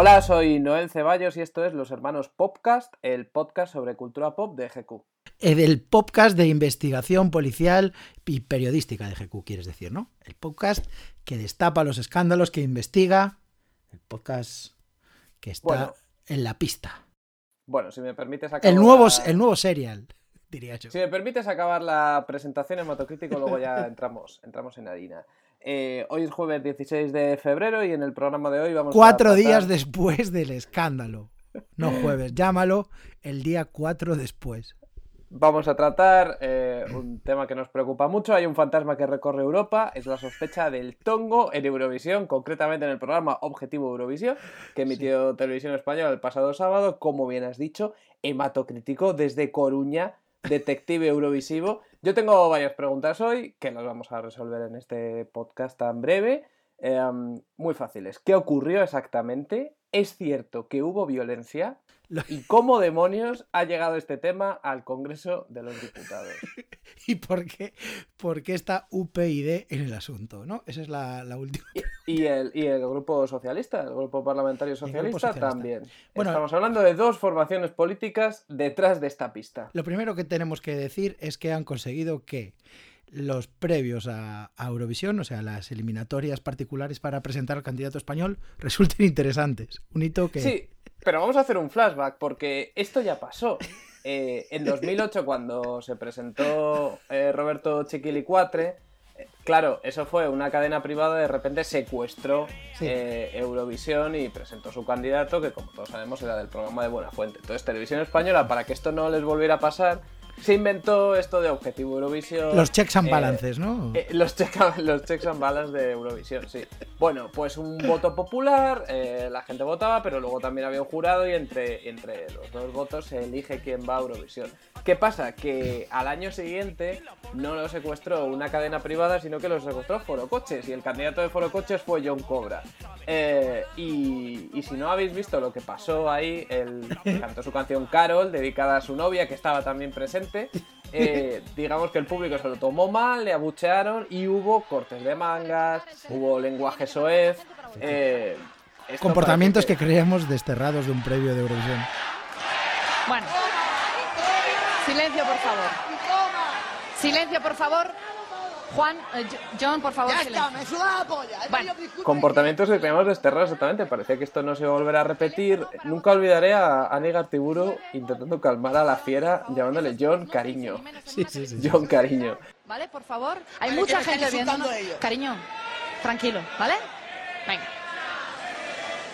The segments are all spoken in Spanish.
Hola, soy Noel Ceballos y esto es Los Hermanos Popcast, el podcast sobre cultura pop de GQ. El podcast de investigación policial y periodística de GQ, quieres decir, ¿no? El podcast que destapa los escándalos, que investiga, el podcast que está Bueno. en la pista. Bueno, si me permites acabar. El nuevo, la- el nuevo serial, diría yo. Si me permites acabar la presentación en Motocrítico, luego ya entramos, entramos en harina. Eh, hoy es jueves 16 de febrero y en el programa de hoy vamos a. Cuatro tratar- días después del escándalo. No jueves, llámalo el día cuatro después. Vamos a tratar eh, un tema que nos preocupa mucho. Hay un fantasma que recorre Europa. Es la sospecha del tongo en Eurovisión, concretamente en el programa Objetivo Eurovisión, que emitió Televisión Española el pasado sábado. Como bien has dicho, hematocrítico desde Coruña, detective eurovisivo. Yo tengo varias preguntas hoy que las vamos a resolver en este podcast tan breve. Em, muy fáciles. ¿Qué ocurrió exactamente? ¿Es cierto que hubo violencia? ¿Y cómo demonios ha llegado este tema al Congreso de los Diputados? ¿Y por qué, por qué está UPyD en el asunto? ¿no? Esa es la, la última. Y el, y el Grupo Socialista, el Grupo Parlamentario Grupo Socialista, Socialista. también. Bueno- Estamos hablando de dos formaciones políticas detrás de esta pista. Lo primero que tenemos que decir es que han conseguido que los previos a, a Eurovisión, o sea, las eliminatorias particulares para presentar al candidato español, resulten interesantes. Un hito que... Sí, pero vamos a hacer un flashback porque esto ya pasó. Eh, en 2008, cuando se presentó eh, Roberto Chiquilicuatre, eh, claro, eso fue una cadena privada, de repente secuestró Sí. Eurovisión y presentó su candidato, que como todos sabemos era del programa de Buena Fuente. Entonces, Televisión Española, para que esto no les volviera a pasar, se inventó esto de Objetivo Eurovisión. Los checks and eh, balances, ¿no? eh, los, check- los checks and balance de Eurovisión, sí. Bueno, pues un voto popular, eh, la gente votaba, pero luego también había un jurado y entre, entre los dos votos se elige quién va a Eurovisión. ¿Qué pasa? Que al año siguiente no lo secuestró una cadena privada, sino que lo secuestró Foro Coches y el candidato de Foro Coches fue John Cobra. Y, y si no habéis visto lo que pasó ahí, él cantó su canción Carol, dedicada a su novia, que estaba también presente. Eh, digamos que el público se lo tomó mal, le abuchearon y hubo cortes de mangas, hubo lenguaje soez. eh, Comportamientos que parece creíamos desterrados de un previo de Eurovisión. Bueno. Silencio, por favor. Silencio, por favor. Juan, eh, Jo- John, por favor, Ya está, me suda la polla. Bueno. Comportamientos que creíamos desterrados exactamente. Parecía que esto no se iba a volver a repetir. Nunca olvidaré a Ani Gartiburu intentando calmar a la fiera llamándole John Cariño. Sí, sí, sí. John Cariño. ¿Vale? Por favor. Hay Vale, mucha gente viendo. Cariño, tranquilo, ¿vale? Venga.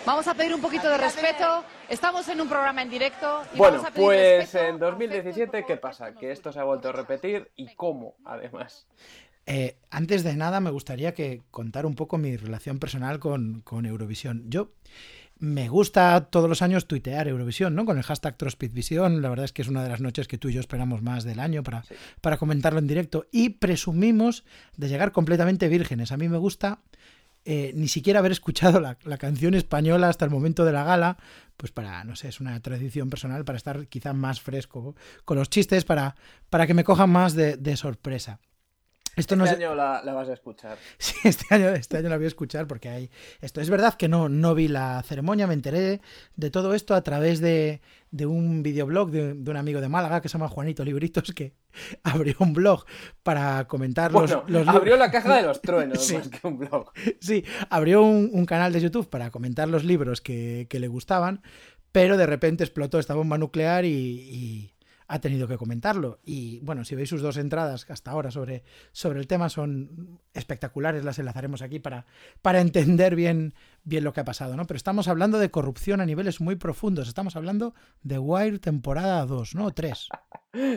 Vamos a pedir un poquito de respeto. Estamos en un programa en directo. Y Bueno, vamos a pedir pues respeto, en afecto, 2017, ¿qué por pasa? Que esto se ha vuelto a repetir y cómo, además. Eh, antes de nada, me gustaría que contar un poco mi relación personal con, con Eurovisión. Yo me gusta todos los años tuitear Eurovisión, ¿no? Con el hashtag TrospitVision. La verdad es que es una de las noches que tú y yo esperamos más del año para, Sí. para comentarlo en directo. Y presumimos de llegar completamente vírgenes. A mí me gusta eh, ni siquiera haber escuchado la, la canción española hasta el momento de la gala, pues para, no sé, es una tradición personal para estar quizá más fresco con los chistes, para, para que me cojan más de, de sorpresa. Esto Este no es- año la, la vas a escuchar. Sí, este año, este año la voy a escuchar porque hay. Esto es verdad que no, no vi la ceremonia, me enteré de todo esto a través de, de un videoblog de, de un amigo de Málaga que se llama Juanito Libritos, que abrió un blog para comentar los, Bueno, los abrió libros. la caja de los truenos Sí. más que un blog. Sí, abrió un, un canal de YouTube para comentar los libros que, que le gustaban, pero de repente explotó esta bomba nuclear y, y ha tenido que comentarlo. Y bueno, si veis sus dos entradas hasta ahora sobre, sobre el tema son espectaculares, las enlazaremos aquí para, para entender bien, bien lo que ha pasado, ¿no? Pero estamos hablando de corrupción a niveles muy profundos, estamos hablando de Wire temporada 2, ¿no? 3.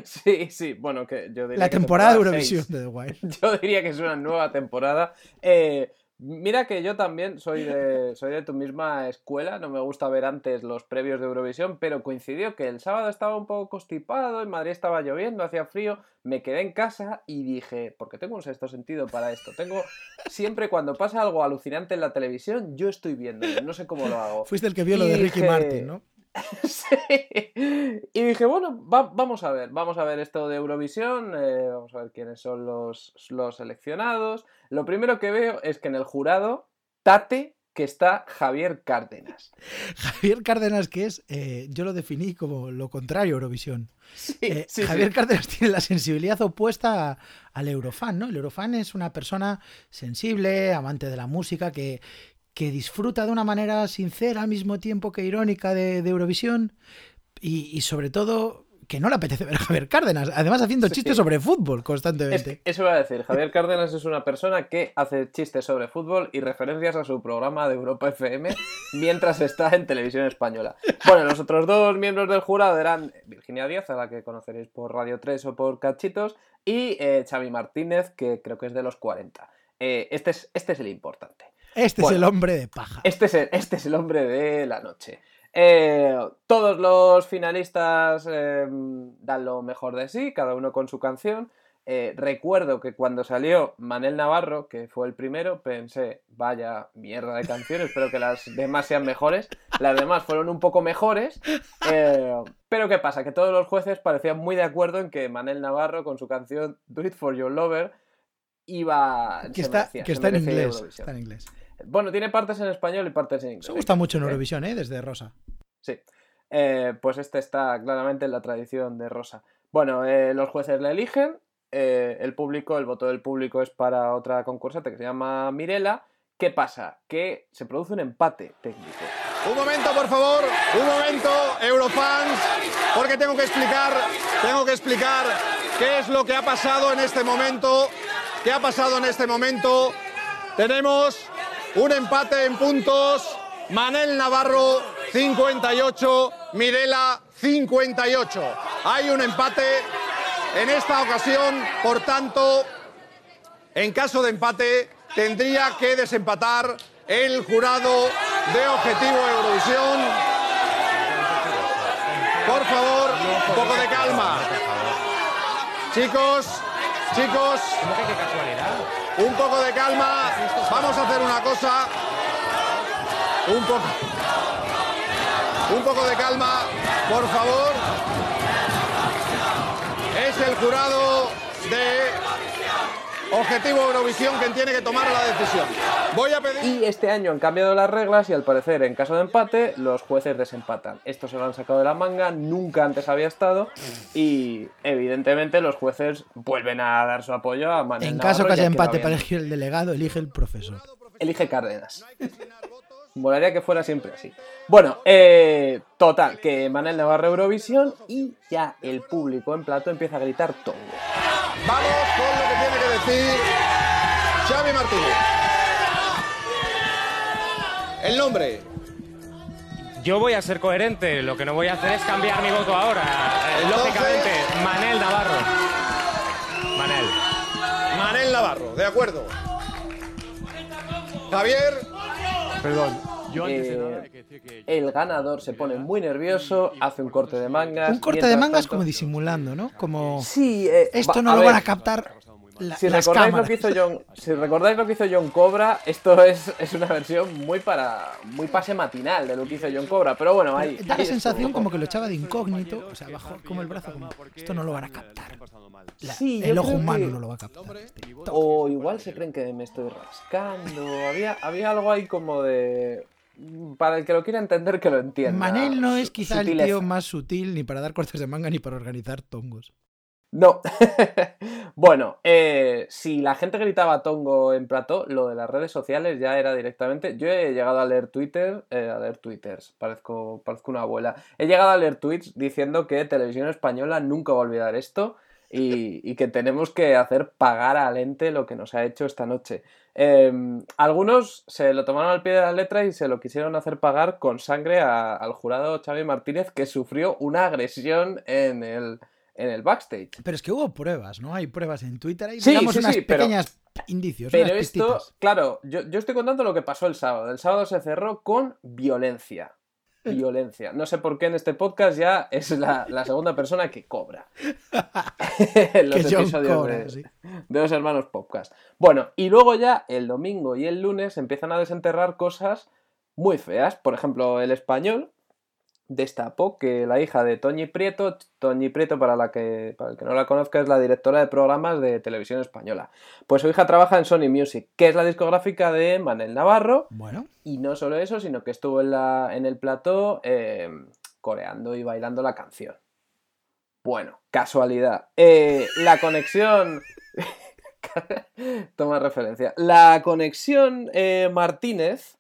Sí, sí, bueno, que yo diría La que temporada de seis. Eurovisión de The Wire. Yo diría que es una nueva temporada. Eh, mira que yo también soy de, soy de tu misma escuela, no me gusta ver antes los previos de Eurovisión, pero coincidió que el sábado estaba un poco constipado, en Madrid estaba lloviendo, hacía frío, me quedé en casa y dije, porque tengo un sexto sentido para esto, tengo siempre cuando pasa algo alucinante en la televisión, yo estoy viendo, no sé cómo lo hago. Fuiste el que vio lo de Ricky dije- Martin, ¿no? Sí. Y dije, bueno, va- vamos a ver, vamos a ver esto de Eurovisión, eh, vamos a ver quiénes son los, los seleccionados. Lo primero que veo es que en el jurado, Tate, que está Javier Cárdenas. Javier Cárdenas, que es, eh, yo lo definí como lo contrario a Eurovisión. Sí, Eh, sí, Javier sí. Cárdenas tiene la sensibilidad opuesta a- al Eurofan, ¿no? El Eurofan es una persona sensible, amante de la música, que, que disfruta de una manera sincera al mismo tiempo que irónica de, de Eurovisión y, y sobre todo que no le apetece ver a Javier Cárdenas, además haciendo Sí. chistes sobre fútbol Es constantemente. que eso iba a decir, Javier Cárdenas es una persona que hace chistes sobre fútbol y referencias a su programa de Europa FM mientras está en televisión española. Bueno, los otros dos miembros del jurado eran Virginia Díaz, a la que conoceréis por Radio 3 o por Cachitos, y eh, Xavi Martínez, que creo que es de los 40. Eh, este, es, este es el importante. Este bueno. es el hombre de paja. Este es el, este es el hombre de la noche. Eh, todos los finalistas eh, dan lo mejor de sí, cada uno con su canción. Eh, recuerdo que cuando salió Manel Navarro, que fue el primero, pensé, vaya mierda de canción, espero que las demás sean mejores. Las demás fueron un poco mejores. eh, pero ¿qué pasa? Que todos los jueces parecían muy de acuerdo en que Manel Navarro, con su canción Do It For Your Lover, iba... Que está, merecía, que en inglés. Está en inglés. Bueno, tiene partes en español y partes en inglés. Eso gusta mucho en ¿Eh? Eurovisión, ¿eh? Desde Rosa. Sí. Eh, pues este está claramente en la tradición de Rosa. Bueno, eh, los jueces le eligen. eh, el público, el voto del público es para otra concursante que se llama Mirela. ¿Qué pasa? Que se produce un empate técnico. Un momento, por favor, un momento, Eurofans, porque tengo que explicar, tengo que explicar qué es lo que ha pasado en este momento. ¿Qué ha pasado en este momento? Tenemos un empate en puntos. Manel Navarro 58, Mirela 58. Hay un empate en esta ocasión, por tanto, en caso de empate, tendría que desempatar el jurado de Objetivo Eurovisión. Por favor, un poco de calma. Chicos, chicos, un poco de calma. Vamos a hacer una cosa. Un poco. Un poco de calma, por favor. Es el jurado de Objetivo Eurovisión quien tiene que tomar la decisión. Voy a pedir. Y este año han cambiado las reglas y al parecer, en caso de empate, los jueces desempatan. Esto se lo han sacado de la manga, nunca antes había estado. Y evidentemente los jueces vuelven a dar su apoyo a Manel En caso Navarro, que haya empate para elegir el delegado, elige el profesor. Elige Cárdenas. Molaría que fuera siempre así. Bueno, eh, total, que Manel Navarro Eurovisión y ya el público en plato empieza a gritar todo. Vamos con lo que tiene que decir Xavi Martínez. El nombre. Yo voy a ser coherente, lo que no voy a hacer es cambiar mi voto ahora. Eh, Entonces- Lógicamente, Manel Navarro. Manel. Manel Navarro, de acuerdo. Javier. Perdón, yo antes de Eh, nada que El ganador se pone muy nervioso, hace un corte de mangas. Un corte de mangas tanto- como disimulando, ¿no? Como Sí, eh, esto va- no a lo ver, van a captar la- Si las recordáis, lo cámaras. que hizo John, si recordáis lo que hizo John Cobra, esto es, es una versión muy para muy pase matinal de lo que hizo John Cobra. Pero bueno, ahí. Da la sensación como que lo echaba de incógnito, o sea, bajó como el brazo, como esto no lo van a captar. La- Sí, el ojo humano que- no lo va a captar. Este, O igual se creen que me estoy rascando. Había, había algo ahí como de. Para el que lo quiera entender, que lo entienda. Manel no es quizá el sutileza. tío más sutil ni para dar cortes de manga ni para organizar tongos. No. bueno, eh, si la gente gritaba tongo en plató, lo de las redes sociales ya era directamente. Yo he llegado a leer Twitter, eh, a leer Twitters, parezco, parezco una abuela. He llegado a leer tweets diciendo que Televisión Española nunca va a olvidar esto y, y que tenemos que hacer pagar al ente lo que nos ha hecho esta noche. Eh, algunos se lo tomaron al pie de la letra y se lo quisieron hacer pagar con sangre a- al jurado Xavi Martínez que sufrió una agresión en el, en el backstage. Pero es que hubo pruebas, ¿no? Hay pruebas en Twitter, hay Sí, digamos sí, unas sí, pero- pequeñas indicios, Pero unas esto, pistitas. claro, yo, yo estoy contando lo que pasó el sábado. El sábado se cerró con violencia. Violencia. No sé por qué en este podcast ya es la, la segunda persona que cobra. Los Que episodios cobra, de, de los hermanos podcast. Bueno, y luego ya el domingo y el lunes empiezan a desenterrar cosas muy feas. Por ejemplo, el español destapó que la hija de Toñi Prieto, Toñi Prieto para, la que, para el que no la conozca es la directora de programas de televisión española, pues su hija trabaja en Sony Music, que es la discográfica de Manel Navarro, Bueno, y no solo eso, sino que estuvo en, la, en el plató eh, coreando y bailando la canción. Bueno, casualidad. Eh, la conexión... Toma referencia. La conexión eh, Martínez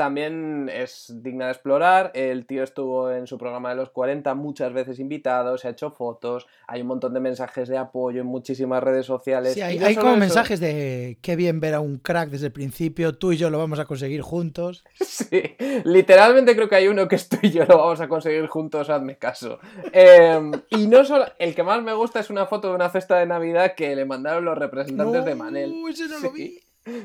también es digna de explorar. El tío estuvo en su programa de los 40 muchas veces invitado, se ha hecho fotos, hay un montón de mensajes de apoyo en muchísimas redes sociales. sí, hay, no como eso- mensajes de qué bien ver a un crack desde el principio, tú y yo lo vamos a conseguir juntos. Sí, literalmente creo que hay uno que estoy y yo lo vamos a conseguir juntos, hazme caso. Eh, y no solo, el que más me gusta es una foto de una cesta de Navidad que le mandaron los representantes de Manel. Ese no lo vi.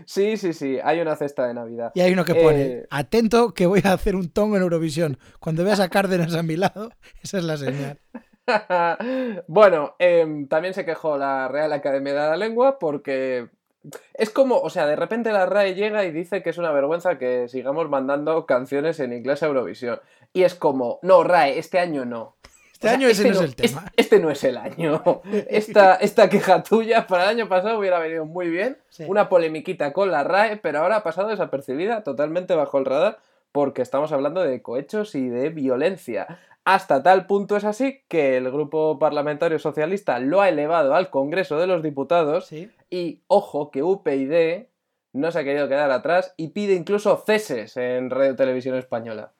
Sí, sí, sí, hay una cesta de Navidad. Y hay uno que pone, Eh, atento que voy a hacer un tongo en Eurovisión. Cuando veas a Cárdenas a mi lado, esa es la señal. bueno, em, también se quejó la Real Academia de la Lengua porque es como, o sea, de repente la RAE llega y dice que es una vergüenza que sigamos mandando canciones en inglés a Eurovisión. Y es como, no, RAE, este año no. Este O sea, año ese no es no- el tema. Este, este no es el año. Esta, esta queja tuya para el año pasado hubiera venido muy bien. Sí. Una polemiquita con la RAE, pero ahora ha pasado desapercibida, totalmente bajo el radar, porque estamos hablando de cohechos y de violencia. Hasta tal punto es así que el grupo parlamentario socialista lo ha elevado al Congreso de los Diputados Sí. y ojo que UPyD no se ha querido quedar atrás y pide incluso ceses en Radio Televisión Española.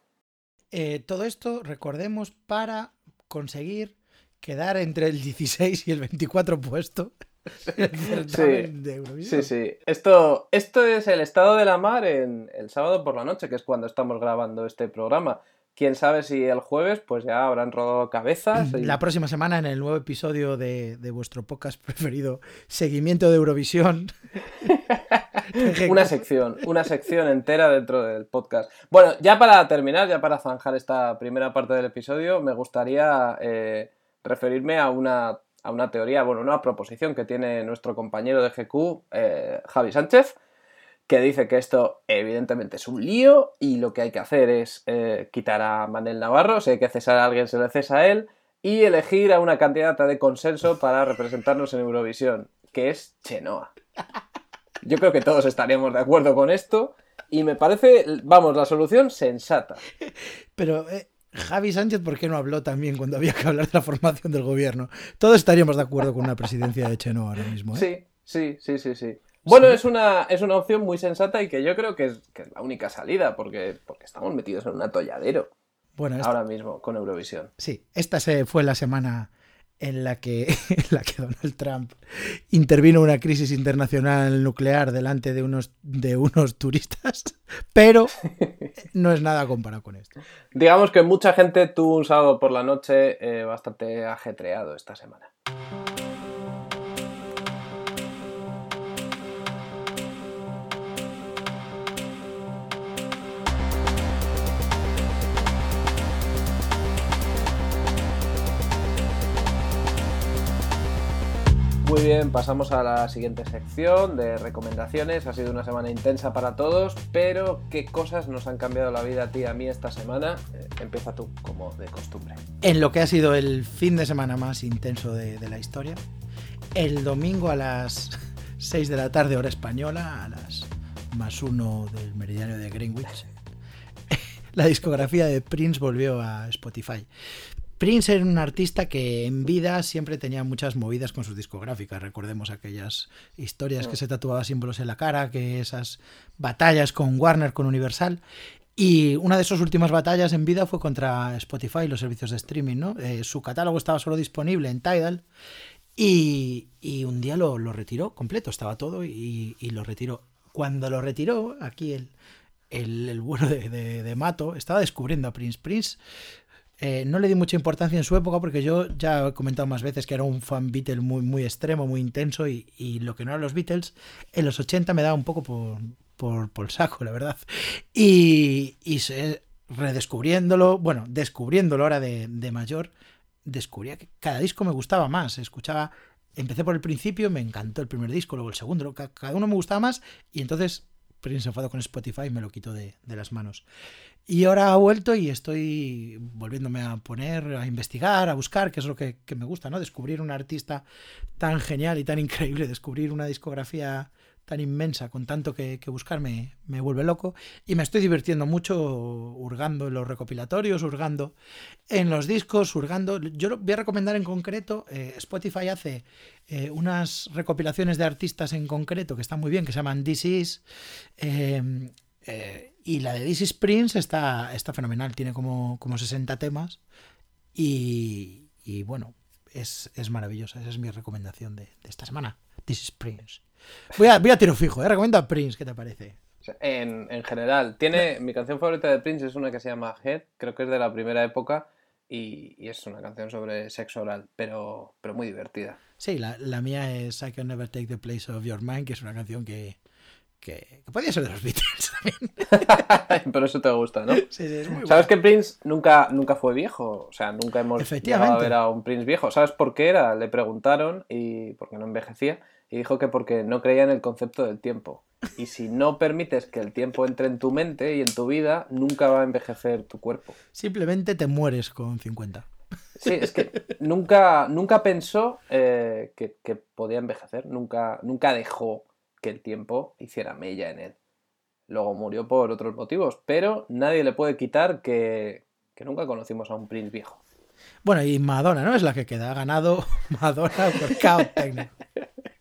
Eh, todo esto, recordemos, para conseguir quedar entre el 16 y el 24 puesto Eurovisión. Sí, sí. Esto, esto es el estado de la mar en el sábado por la noche, que es cuando estamos grabando este programa. Quién sabe si el jueves pues ya habrán rodado cabezas. y- La próxima semana, en el nuevo episodio de, de vuestro podcast preferido, Seguimiento de Eurovisión. Una sección, una sección entera dentro del podcast. Bueno, ya para terminar, ya para zanjar esta primera parte del episodio, me gustaría eh, referirme a una, a una teoría, bueno, una proposición que tiene nuestro compañero de GQ, eh, Javi Sánchez, que dice que esto evidentemente es un lío y lo que hay que hacer es eh, quitar a Manel Navarro, si hay que cesar a alguien se le cesa a él, y elegir a una candidata de consenso para representarnos en Eurovisión, que es Chenoa. Yo creo que todos estaríamos de acuerdo con esto y me parece, vamos, la solución sensata. Pero eh, Javi Sánchez, ¿por qué no habló también cuando había que hablar de la formación del gobierno? Todos estaríamos de acuerdo con una presidencia de Cheno ahora mismo. ¿eh? Sí, sí, sí, sí, sí. Bueno, es una, es una opción muy sensata y que yo creo que es, que es la única salida porque, porque estamos metidos en un atolladero Bueno, esta- ahora mismo con Eurovisión. sí, esta se fue la semana en la que, en la que Donald Trump intervino una crisis internacional nuclear delante de unos, de unos turistas, pero no es nada comparado con esto. Digamos que mucha gente tuvo un sábado por la noche eh, bastante ajetreado esta semana. Muy bien, pasamos a la siguiente sección de recomendaciones. Ha sido una semana intensa para todos, pero ¿qué cosas nos han cambiado la vida a ti y a mí esta semana? Eh, empieza tú, como de costumbre. En lo que ha sido el fin de semana más intenso de, de la historia, el domingo a las 6 de la tarde, hora española, a las más uno del meridiano de Greenwich, la discografía de Prince volvió a Spotify. Prince era un artista que en vida siempre tenía muchas movidas con sus discográficas. Recordemos aquellas historias que se tatuaba símbolos en la cara, que esas batallas con Warner, con Universal. Y una de sus últimas batallas en vida fue contra Spotify, los servicios de streaming, ¿no? Eh, su catálogo estaba solo disponible en Tidal y, y un día lo, retiró completo, estaba todo y, y lo retiró. Cuando lo retiró, aquí el, el, bueno de- de Mato estaba descubriendo a Prince. Prince eh, no le di mucha importancia en su época porque yo ya he comentado más veces que era un fan Beatle muy, muy extremo, muy intenso y, y lo que no eran los Beatles, en los 80 me daba un poco por, por, por saco, la verdad. Y, y se- redescubriéndolo, bueno, descubriéndolo ahora de, de mayor, descubría que cada disco me gustaba más. Escuchaba, empecé por el principio, me encantó el primer disco, luego el segundo, cada uno me gustaba más y entonces Prince enfadó con Spotify y me lo quitó de, de las manos. Y ahora ha vuelto y estoy volviéndome a poner, a investigar, a buscar, que es lo que, que me gusta, ¿no? Descubrir un artista tan genial y tan increíble, descubrir una discografía tan inmensa, con tanto que, que buscar, me, me vuelve loco. Y me estoy divirtiendo mucho hurgando en los recopilatorios, hurgando en los discos, hurgando. Yo voy a recomendar en concreto, eh, Spotify hace eh, unas recopilaciones de artistas en concreto que están muy bien, que se llaman This Is. eh, eh, y la de This Is Prince está, está fenomenal, tiene como, como 60 temas. Y, y bueno, es, es maravillosa. Esa es mi recomendación de, de esta semana. This is Prince. Voy a, voy a tiro fijo, ¿eh? Recomiendo a Prince, ¿qué te parece? En, en general, tiene mi canción favorita de Prince es una que se llama Head, creo que es de la primera época y, y es una canción sobre sexo oral, pero, pero muy divertida. Sí, la, la mía es I Can Never Take the Place of Your Mind, que es una canción que, que, que podría ser de los Beatles también. pero eso te gusta, ¿no? Sí, sí, es muy ¿Sabes que Prince nunca, nunca fue viejo? O sea, nunca hemos Efectivamente. llegado a ver a un Prince viejo. ¿Sabes por qué era? Le preguntaron y porque no envejecía y dijo que porque no creía en el concepto del tiempo. Y si no permites que el tiempo entre en tu mente y en tu vida, nunca va a envejecer tu cuerpo. Simplemente te mueres con 50. Sí, es que nunca, nunca pensó eh, que, que podía envejecer, nunca, nunca dejó que el tiempo hiciera mella en él. Luego murió por otros motivos, pero nadie le puede quitar que, que nunca conocimos a un Prince viejo. Bueno, y Madonna, ¿no? Es la que queda. Ha ganado Madonna por caos.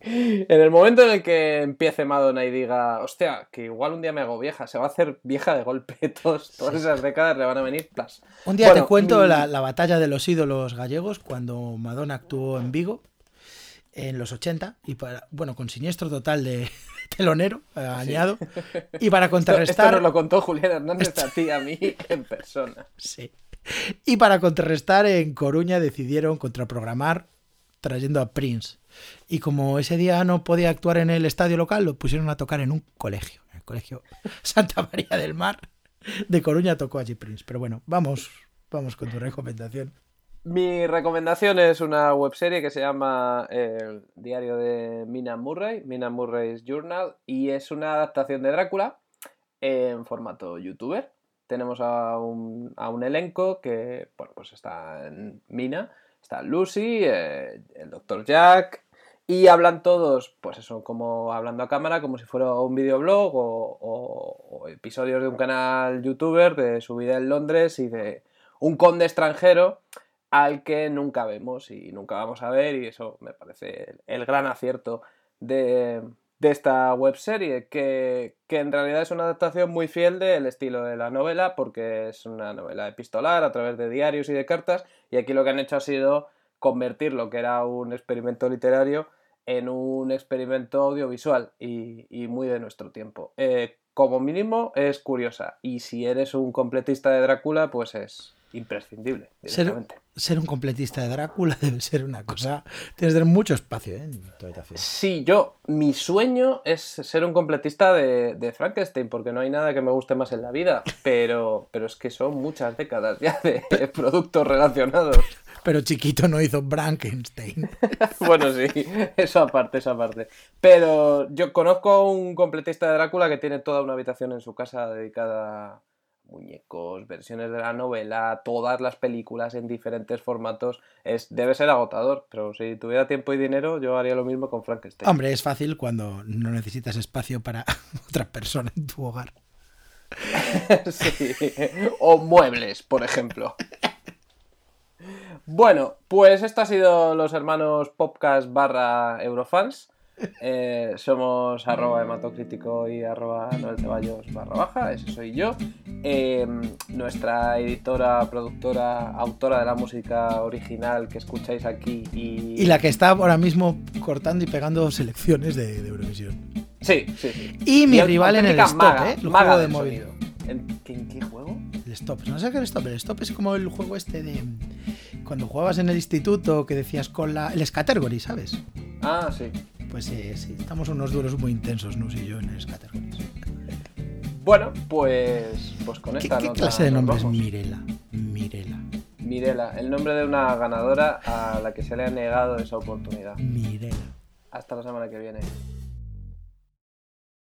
En el momento en el que empiece Madonna y diga, hostia, que igual un día me hago vieja, se va a hacer vieja de golpe, todos, todas esas décadas le van a venir, plas. Un día Bueno, te cuento mm, la, la batalla de los ídolos gallegos cuando Madonna actuó en Vigo en los 80 y para, bueno, con siniestro total de telonero eh, añado y para Esto, esto contrarrestar nos lo contó Julián Hernández a ti a mí en persona. Sí. Y para contrarrestar, en Coruña decidieron contraprogramar trayendo a Prince. Y como ese día no podía actuar en el estadio local, lo pusieron a tocar en un colegio, en el colegio Santa María del Mar de Coruña tocó allí Prince. Pero bueno, vamos, vamos con tu recomendación. Mi recomendación es una webserie que se llama eh, El diario de Mina Murray, Mina Murray's Journal, y es una adaptación de Drácula en formato youtuber. Tenemos a un, a un elenco que, bueno, pues está en Mina, está Lucy, eh, el Dr. Jack, y hablan todos, pues eso, como hablando a cámara, como si fuera un videoblog o episodios de un canal youtuber de su vida en Londres y de un conde extranjero al que nunca vemos y nunca vamos a ver y eso me parece el, el gran acierto de, de esta webserie que, que en realidad es una adaptación muy fiel del estilo de la novela porque es una novela epistolar a través de diarios y de cartas y aquí lo que han hecho ha sido convertir lo que era un experimento literario en un experimento audiovisual y, y muy de nuestro tiempo. Eh, como mínimo es curiosa y si eres un completista de Drácula pues es imprescindible. Directamente. Ser un completista de Drácula debe ser una cosa. Tienes que tener mucho espacio ¿eh? en tu habitación. Sí, yo, mi sueño es ser un completista de, de Frankenstein, porque no hay nada que me guste más en la vida, pero, pero es que son muchas décadas ya de productos relacionados. Pero chiquito no hizo Frankenstein. Bueno, sí, eso aparte, eso aparte. Pero yo conozco a un completista de Drácula que tiene toda una habitación en su casa dedicada a muñecos, versiones de la novela, todas las películas en diferentes formatos. Es, debe ser agotador, pero si tuviera tiempo y dinero, yo haría lo mismo con Frankenstein. Hombre, es fácil cuando no necesitas espacio para otra persona en tu hogar. Sí. O muebles, por ejemplo. Bueno, pues esto ha sido los hermanos Popcast barra Eurofans. Eh, somos arroba hematocrítico y arroba Noel Ceballos barra baja, ese soy yo. Eh, nuestra editora, productora, autora de la música original que escucháis aquí y... Y la que está ahora mismo cortando y pegando selecciones de, de Eurovisión. Sí, sí, sí. Y mi Y rival en el stop, maga, ¿eh? El maga juego de móvil. ¿En, qué- en qué juego? El stop. No sé qué es el stop. El stop es como el juego este de. Cuando jugabas en el instituto que decías con la. El Scatergory, ¿sabes? Ah, sí. Pues sí, sí. Estamos unos duros muy intensos, Nus y yo, en el Scatergory. Bueno, pues, pues con ¿Qué, esta qué nota clase de nombre es. Mirela? Mirela. Mirela, el nombre de una ganadora a la que se le ha negado esa oportunidad. Mirela. Hasta la semana que viene.